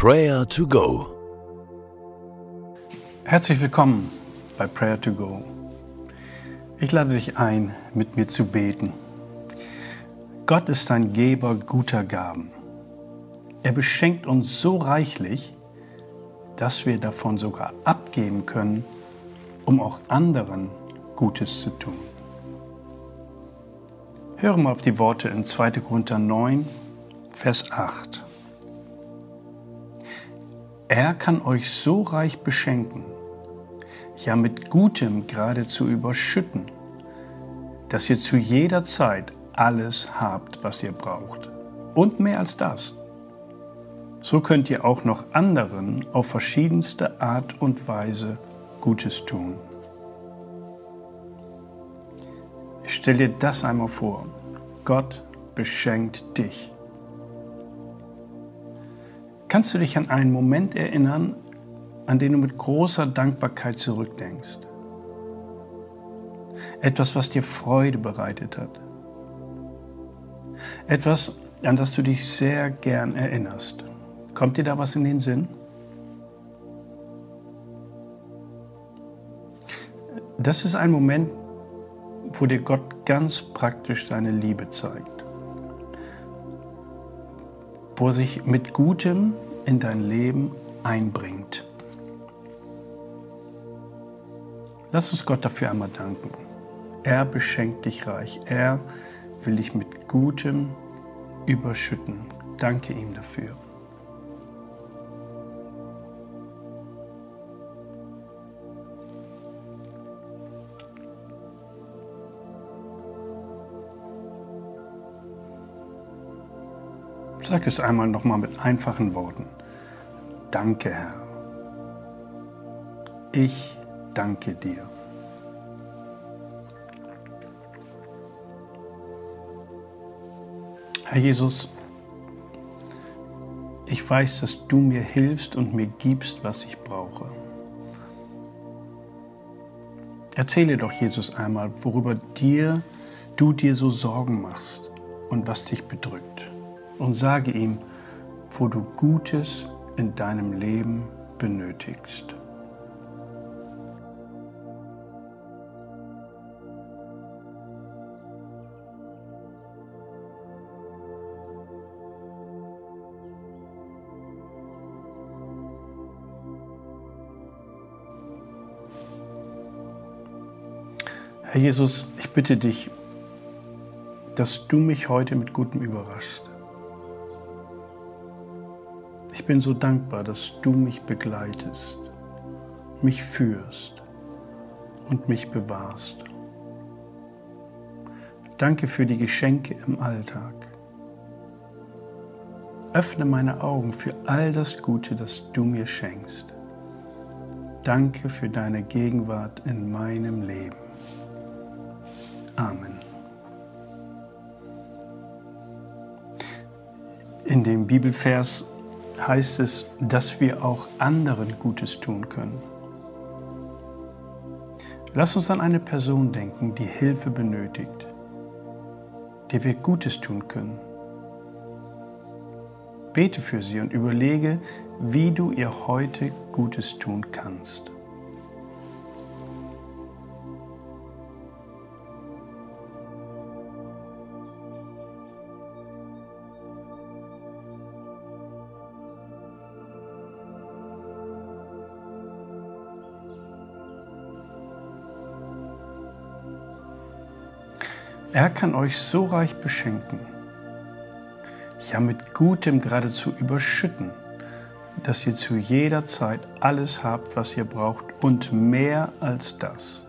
Prayer to Go. Herzlich willkommen bei Prayer to Go. Ich lade dich ein, mit mir zu beten. Gott ist ein Geber guter Gaben. Er beschenkt uns so reichlich, dass wir davon sogar abgeben können, um auch anderen Gutes zu tun. Höre mal auf die Worte in 2. Korinther 9, Vers 8. Er kann euch so reich beschenken, ja mit Gutem geradezu überschütten, dass ihr zu jeder Zeit alles habt, was ihr braucht. Und mehr als das. So könnt ihr auch noch anderen auf verschiedenste Art und Weise Gutes tun. Stell dir das einmal vor. Gott beschenkt dich. Kannst du dich an einen Moment erinnern, an den du mit großer Dankbarkeit zurückdenkst? Etwas, was dir Freude bereitet hat. Etwas, an das du dich sehr gern erinnerst. Kommt dir da was in den Sinn? Das ist ein Moment, wo dir Gott ganz praktisch seine Liebe zeigt wo er sich mit Gutem in dein Leben einbringt. Lass uns Gott dafür einmal danken. Er beschenkt dich reich. Er will dich mit Gutem überschütten. Danke ihm dafür. Sag es einmal nochmal mit einfachen Worten. Danke, Herr. Ich danke dir. Herr Jesus, ich weiß, dass du mir hilfst und mir gibst, was ich brauche. Erzähle doch Jesus einmal, worüber dir, du dir so Sorgen machst und was dich bedrückt und sage ihm, wo du Gutes in deinem Leben benötigst. Herr Jesus, ich bitte dich, dass du mich heute mit Gutem überraschst. Ich bin so dankbar, dass du mich begleitest, mich führst und mich bewahrst. Danke für die Geschenke im Alltag. Öffne meine Augen für all das Gute, das du mir schenkst. Danke für deine Gegenwart in meinem Leben. Amen. In dem Bibelvers heißt es, dass wir auch anderen Gutes tun können. Lass uns an eine Person denken, die Hilfe benötigt, der wir Gutes tun können. Bete für sie und überlege, wie du ihr heute Gutes tun kannst. Er kann euch so reich beschenken, ja mit Gutem geradezu überschütten, dass ihr zu jeder Zeit alles habt, was ihr braucht und mehr als das.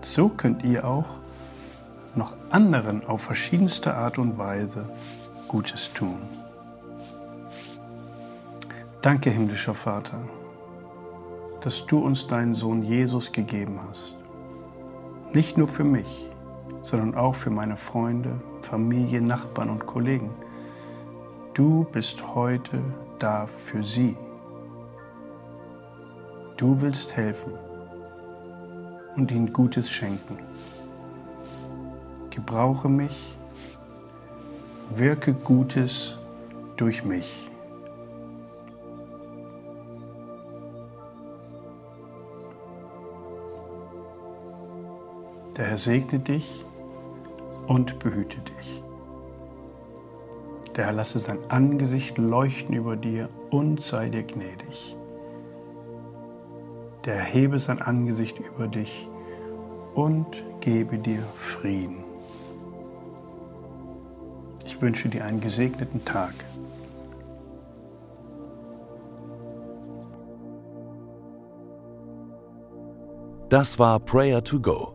So könnt ihr auch noch anderen auf verschiedenste Art und Weise Gutes tun. Danke, himmlischer Vater, dass du uns deinen Sohn Jesus gegeben hast. Nicht nur für mich, sondern auch für meine Freunde, Familie, Nachbarn und Kollegen. Du bist heute da für sie. Du willst helfen und ihnen Gutes schenken. Gebrauche mich, wirke Gutes durch mich. Der Herr segne dich und behüte dich. Der Herr lasse sein Angesicht leuchten über dir und sei dir gnädig. Der Herr hebe sein Angesicht über dich und gebe dir Frieden. Ich wünsche dir einen gesegneten Tag. Das war Prayer to Go,